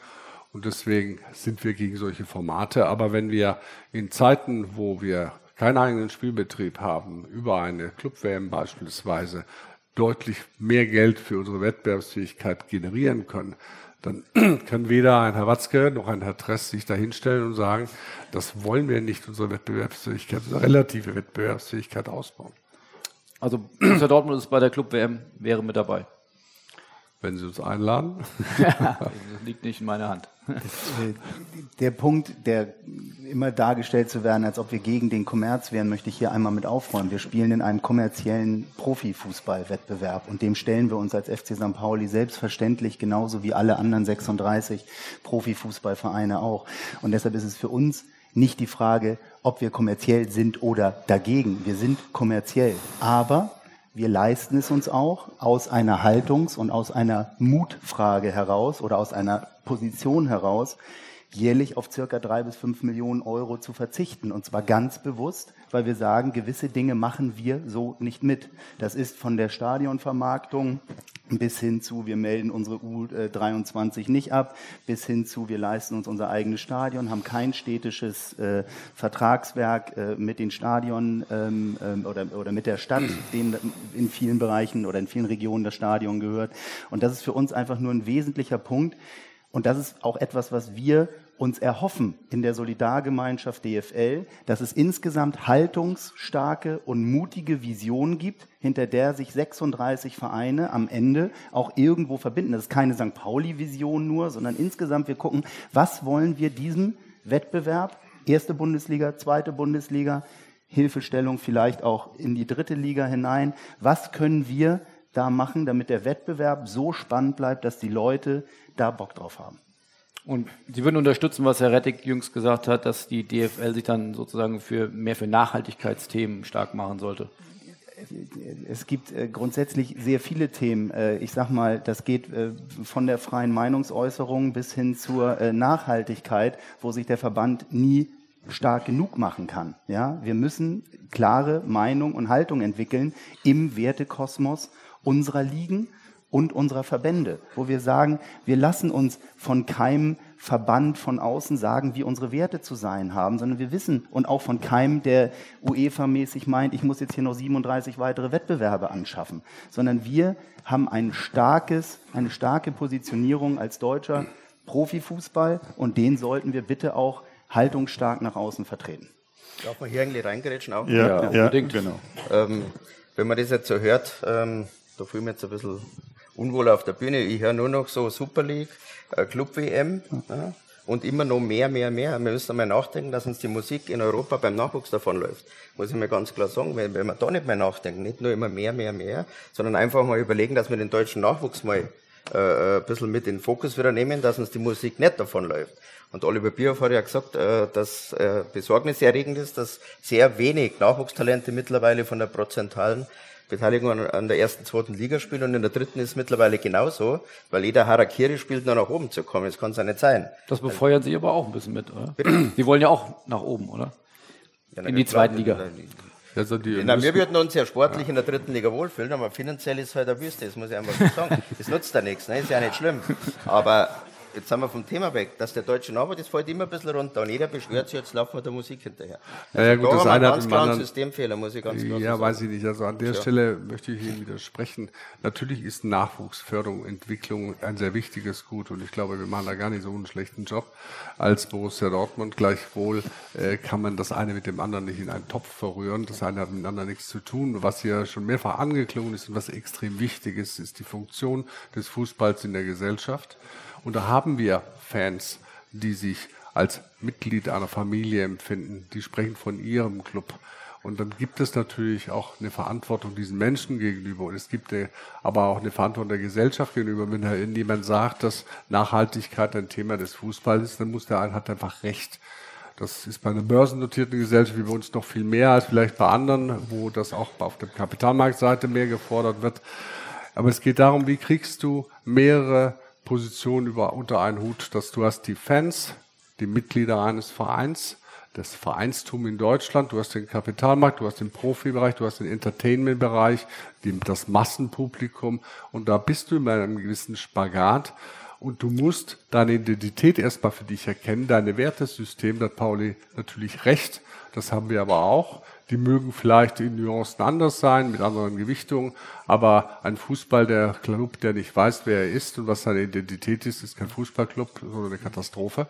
Und deswegen sind wir gegen solche Formate. Aber wenn wir in Zeiten, wo wir keinen eigenen Spielbetrieb haben, über eine Club-WM beispielsweise, deutlich mehr Geld für unsere Wettbewerbsfähigkeit generieren können, dann (clears throat) kann weder ein Herr Watzke noch ein Herr Tress sich dahinstellen und sagen, das wollen wir nicht, unsere Wettbewerbsfähigkeit, unsere relative Wettbewerbsfähigkeit ausbauen. Also (clears throat) Borussia Dortmund ist bei der Club WM, wäre mit dabei. Wenn Sie uns einladen. (laughs) (laughs) das liegt nicht in meiner Hand. Äh, der Punkt, der immer dargestellt zu werden, als ob wir gegen den Kommerz wären, möchte ich hier einmal mit aufräumen. Wir spielen in einem kommerziellen Profifußballwettbewerb und dem stellen wir uns als FC St. Pauli selbstverständlich genauso wie alle anderen 36 Profifußballvereine auch. Und deshalb ist es für uns nicht die Frage, ob wir kommerziell sind oder dagegen. Wir sind kommerziell. Aber wir leisten es uns auch aus einer Haltungs- und aus einer Mutfrage heraus oder aus einer Position heraus, jährlich auf circa drei bis fünf Millionen Euro zu verzichten. Und zwar ganz bewusst, weil wir sagen, gewisse Dinge machen wir so nicht mit. Das ist von der Stadionvermarktung bis hin zu, wir melden unsere U23 nicht ab, bis hin zu, wir leisten uns unser eigenes Stadion, haben kein städtisches äh, Vertragswerk äh, mit den Stadionen ähm, ähm, oder, oder mit der Stadt, denen in vielen Bereichen oder in vielen Regionen das Stadion gehört. Und das ist für uns einfach nur ein wesentlicher Punkt. Und das ist auch etwas, was wir uns erhoffen in der Solidargemeinschaft DFL, dass es insgesamt haltungsstarke und mutige Visionen gibt, hinter der sich 36 Vereine am Ende auch irgendwo verbinden. Das ist keine St. Pauli-Vision nur, sondern insgesamt wir gucken, was wollen wir diesem Wettbewerb, erste Bundesliga, zweite Bundesliga, Hilfestellung vielleicht auch in die dritte Liga hinein, was können wir da machen, damit der Wettbewerb so spannend bleibt, dass die Leute da Bock drauf haben. Und Sie würden unterstützen, was Herr Rettig jüngst gesagt hat, dass die DFL sich dann sozusagen für mehr für Nachhaltigkeitsthemen stark machen sollte? Es gibt äh, grundsätzlich sehr viele Themen. Äh, ich sag mal, das geht äh, von der freien Meinungsäußerung bis hin zur Nachhaltigkeit, wo sich der Verband nie stark genug machen kann. Ja, wir müssen klare Meinung und Haltung entwickeln im Wertekosmos unserer Ligen und unserer Verbände, wo wir sagen, wir lassen uns von keinem Verband von außen sagen, wie unsere Werte zu sein haben, sondern wir wissen und auch von keinem, der UEFA-mäßig meint, ich muss jetzt hier noch 37 weitere Wettbewerbe anschaffen, sondern wir haben ein starkes, eine starke Positionierung als deutscher Profifußball und den sollten wir bitte auch haltungsstark nach außen vertreten. Darf man hier eigentlich reingerätschen auch? Ja, ja, ja genau. Ähm, wenn man das jetzt so hört, ähm, da fühlen wir jetzt ein bisschen unwohl auf der Bühne. Ich höre nur noch so Super League, äh, Club WM ja, und immer noch mehr, mehr, mehr. Wir müssen einmal nachdenken, dass uns die Musik in Europa beim Nachwuchs davonläuft. Muss ich mir ganz klar sagen, wenn, wenn wir da nicht mehr nachdenken, nicht nur immer mehr, mehr, mehr, sondern einfach mal überlegen, dass wir den deutschen Nachwuchs mal äh, ein bisschen mit in den Fokus wieder nehmen, dass uns die Musik nicht davon läuft. Und Oliver Bierhoff hat ja gesagt, äh, dass äh, besorgniserregend ist, dass sehr wenig Nachwuchstalente mittlerweile von der prozentualen Beteiligung an, an, der ersten, zweiten Liga spielen und in der dritten ist es mittlerweile genauso, weil jeder Harakiri spielt, nur nach oben zu kommen. Das kann es ja nicht sein. Das befeuern Sie aber auch ein bisschen mit, oder? Bitte? Sie wollen ja auch nach oben, oder? Ja, in die zweite Liga. Also die Na, wir würden uns ja sportlich ja. in der dritten Liga wohlfühlen, aber finanziell ist es halt eine Wüste, das muss ich einfach so sagen. Das nutzt ja nichts, ne? ist ja nicht schlimm. Aber jetzt sind wir vom Thema weg, dass der deutsche Name, das fällt immer ein bisschen runter und jeder beschwert sich, jetzt laufen wir der Musik hinterher. Also ja, ja, gut, da das eine hat ganz klar einen Systemfehler, muss ich ganz klar Ja, sagen. weiß ich nicht. Also an der ja. Stelle möchte ich Ihnen widersprechen. Natürlich ist Nachwuchsförderung, Entwicklung ein sehr wichtiges Gut und ich glaube, wir machen da gar nicht so einen schlechten Job als Borussia Dortmund. Gleichwohl äh, kann man das eine mit dem anderen nicht in einen Topf verrühren. Das eine hat mit dem anderen nichts zu tun. Was hier schon mehrfach angeklungen ist und was extrem wichtig ist, ist die Funktion des Fußballs in der Gesellschaft. Und da haben wir Fans, die sich als Mitglied einer Familie empfinden, die sprechen von ihrem Club. Und dann gibt es natürlich auch eine Verantwortung diesen Menschen gegenüber. Und es gibt aber auch eine Verantwortung der Gesellschaft gegenüber. Wenn jemand sagt, dass Nachhaltigkeit ein Thema des Fußballs ist, dann muss der eine hat einfach recht. Das ist bei einer börsennotierten Gesellschaft wie bei uns noch viel mehr als vielleicht bei anderen, wo das auch auf der Kapitalmarktseite mehr gefordert wird. Aber es geht darum, wie kriegst du mehrere Position über, unter einen Hut, dass du hast die Fans, die Mitglieder eines Vereins, das Vereinstum in Deutschland, du hast den Kapitalmarkt, du hast den Profibereich, du hast den Entertainment-Bereich, das Massenpublikum und da bist du in einem gewissen Spagat und du musst deine Identität erstmal für dich erkennen, deine Wertesystem, da hat Pauli natürlich recht, das haben wir aber auch. Die mögen vielleicht in Nuancen anders sein, mit anderen Gewichtungen, aber ein Fußball, der Club, der nicht weiß, wer er ist und was seine Identität ist, ist kein Fußballclub, sondern eine Katastrophe.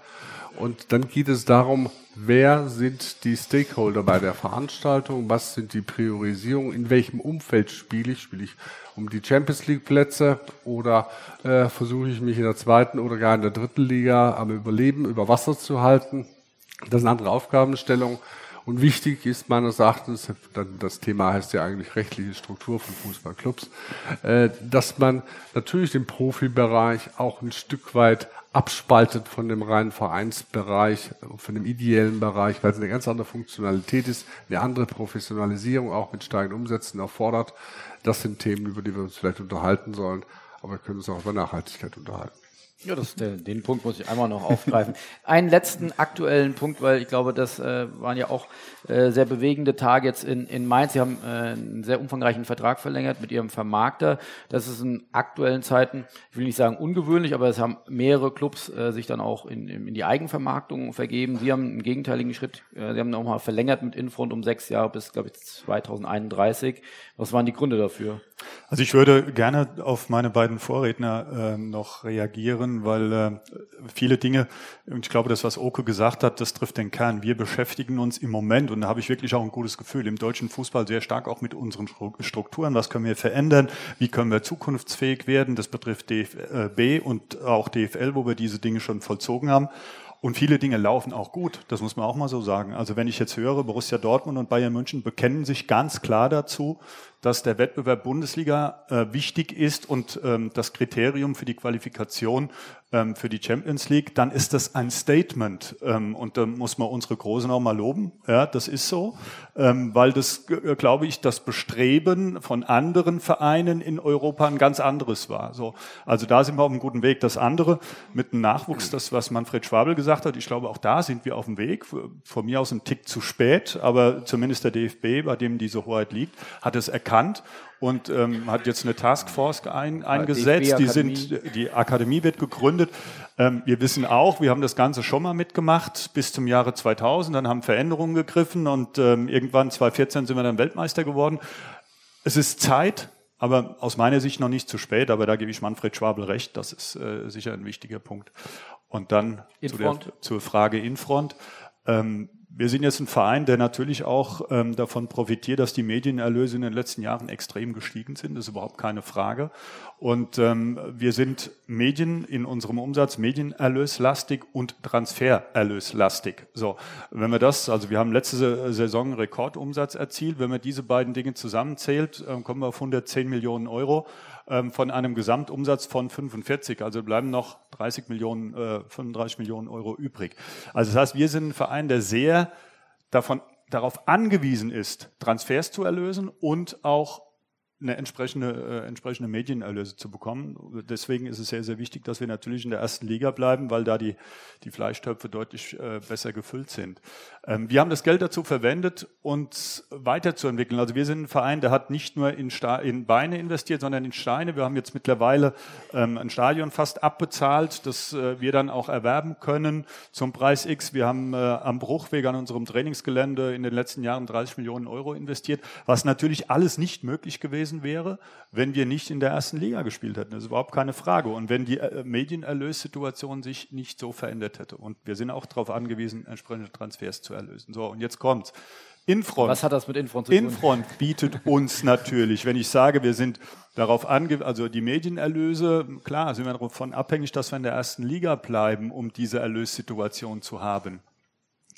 Und dann geht es darum, wer sind die Stakeholder bei der Veranstaltung, was sind die Priorisierungen, in welchem Umfeld spiele ich, spiele ich um die Champions League Plätze oder äh, versuche ich mich in der zweiten oder gar in der dritten Liga am Überleben über Wasser zu halten. Das sind andere Aufgabenstellungen. Und wichtig ist meines Erachtens, das Thema heißt ja eigentlich rechtliche Struktur von Fußballclubs, äh, dass man natürlich den Profibereich auch ein Stück weit abspaltet von dem reinen Vereinsbereich, von dem ideellen Bereich, weil es eine ganz andere Funktionalität ist, eine andere Professionalisierung auch mit steigenden Umsätzen erfordert. Das sind Themen, über die wir uns vielleicht unterhalten sollen, aber wir können uns auch über Nachhaltigkeit unterhalten. Ja, das, den, den Punkt muss ich einmal noch aufgreifen. Einen letzten aktuellen Punkt, weil ich glaube, das äh, waren ja auch äh, sehr bewegende Tage jetzt in, in Mainz. Sie haben äh, einen sehr umfangreichen Vertrag verlängert mit Ihrem Vermarkter. Das ist in aktuellen Zeiten, ich will nicht sagen ungewöhnlich, aber es haben mehrere Clubs äh, sich dann auch in, in die Eigenvermarktung vergeben. Sie haben einen gegenteiligen Schritt. Äh, Sie haben nochmal verlängert mit Infront um sechs Jahre bis, glaube ich, 2031. Was waren die Gründe dafür? Also ich würde gerne auf meine beiden Vorredner äh, noch reagieren, weil äh, viele Dinge, und ich glaube, das, was Oke gesagt hat, das trifft den Kern. Wir beschäftigen uns im Moment, und da habe ich wirklich auch ein gutes Gefühl, im deutschen Fußball sehr stark auch mit unseren Strukturen. Was können wir verändern? Wie können wir zukunftsfähig werden? Das betrifft DFB und auch DFL, wo wir diese Dinge schon vollzogen haben. Und viele Dinge laufen auch gut, das muss man auch mal so sagen. Also wenn ich jetzt höre, Borussia Dortmund und Bayern München bekennen sich ganz klar dazu, dass der Wettbewerb Bundesliga äh, wichtig ist und ähm, das Kriterium für die Qualifikation ähm, für die Champions League, dann ist das ein Statement. Ähm, und da muss man unsere Großen auch mal loben. Ja, das ist so, ähm, weil das, äh, glaube ich, das Bestreben von anderen Vereinen in Europa ein ganz anderes war. So, also da sind wir auf einem guten Weg. Das andere mit dem Nachwuchs, das, was Manfred Schwabel gesagt hat, ich glaube, auch da sind wir auf dem Weg. Von mir aus ein Tick zu spät, aber zumindest der DFB, bei dem diese Hoheit liegt, hat es erkannt erkannt und ähm, hat jetzt eine Taskforce ein, eingesetzt. Die, sind, die Akademie wird gegründet. Ähm, wir wissen auch, wir haben das Ganze schon mal mitgemacht bis zum Jahre 2000. Dann haben Veränderungen gegriffen und ähm, irgendwann 2014 sind wir dann Weltmeister geworden. Es ist Zeit, aber aus meiner Sicht noch nicht zu spät. Aber da gebe ich Manfred Schwabel recht. Das ist äh, sicher ein wichtiger Punkt. Und dann zu der, zur Frage Infront. Ähm, wir sind jetzt ein Verein, der natürlich auch ähm, davon profitiert, dass die Medienerlöse in den letzten Jahren extrem gestiegen sind. Das ist überhaupt keine Frage. Und ähm, wir sind Medien in unserem Umsatz medienerlöslastig und transfererlöslastig. So, wenn wir das, also wir haben letzte Saison Rekordumsatz erzielt. Wenn man diese beiden Dinge zusammenzählt, äh, kommen wir auf 110 Millionen Euro. Ähm, von einem Gesamtumsatz von 45. Also bleiben noch 30 Millionen, äh, 35 Millionen Euro übrig. Also das heißt, wir sind ein Verein, der sehr davon, darauf angewiesen ist, Transfers zu erlösen und auch eine entsprechende, äh, entsprechende Medienerlöse zu bekommen. Deswegen ist es sehr, sehr wichtig, dass wir natürlich in der ersten Liga bleiben, weil da die, die Fleischtöpfe deutlich äh, besser gefüllt sind. Ähm, wir haben das Geld dazu verwendet, uns weiterzuentwickeln. Also wir sind ein Verein, der hat nicht nur in, Sta in Beine investiert, sondern in Steine. Wir haben jetzt mittlerweile ähm, ein Stadion fast abbezahlt, das äh, wir dann auch erwerben können zum Preis X. Wir haben äh, am Bruchweg an unserem Trainingsgelände in den letzten Jahren 30 Millionen Euro investiert, was natürlich alles nicht möglich gewesen gewesen wäre, wenn wir nicht in der ersten Liga gespielt hätten. Das ist überhaupt keine Frage. Und wenn die äh, Medienerlössituation sich nicht so verändert hätte. Und wir sind auch darauf angewiesen, entsprechende Transfers zu erlösen. So, und jetzt kommt's. Infront. Was hat das mit Infront zu tun? Infront bietet uns (laughs) natürlich, wenn ich sage, wir sind darauf angewiesen, also die Medienerlöse, klar, sind wir davon abhängig, dass wir in der ersten Liga bleiben, um diese Erlössituation zu haben.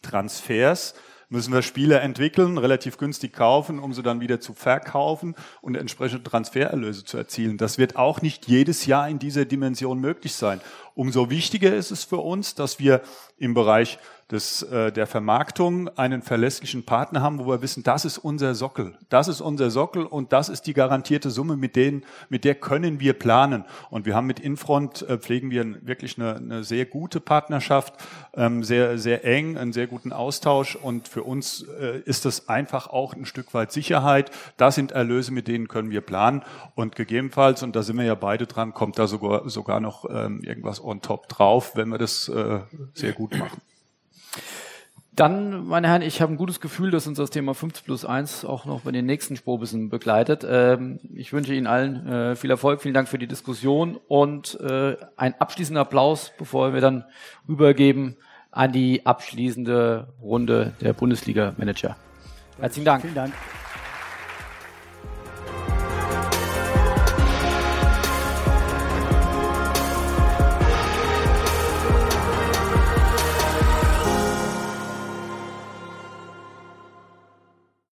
Transfers müssen wir Spieler entwickeln, relativ günstig kaufen, um sie dann wieder zu verkaufen und entsprechende Transfererlöse zu erzielen. Das wird auch nicht jedes Jahr in dieser Dimension möglich sein. Umso wichtiger ist es für uns, dass wir im Bereich des, äh, der Vermarktung einen verlässlichen Partner haben, wo wir wissen, das ist unser Sockel. Das ist unser Sockel und das ist die garantierte Summe, mit, denen, mit der können wir planen. Und wir haben mit Infront, äh, pflegen wir wirklich eine, eine sehr gute Partnerschaft, ähm, sehr, sehr eng, einen sehr guten Austausch. Und für uns äh, ist das einfach auch ein Stück weit Sicherheit. Das sind Erlöse, mit denen können wir planen. Und gegebenenfalls, und da sind wir ja beide dran, kommt da sogar, sogar noch ähm, irgendwas on top drauf, wenn wir das äh, sehr gut machen. Dann, meine Herren, ich habe ein gutes Gefühl, dass uns das Thema 5 plus 1 auch noch bei den nächsten Sprobissen begleitet. Ähm, ich wünsche Ihnen allen äh, viel Erfolg, vielen Dank für die Diskussion und äh, ein abschließender Applaus, bevor wir dann übergeben an die abschließende Runde der Bundesliga-Manager. Herzlichen Dank. Vielen Dank.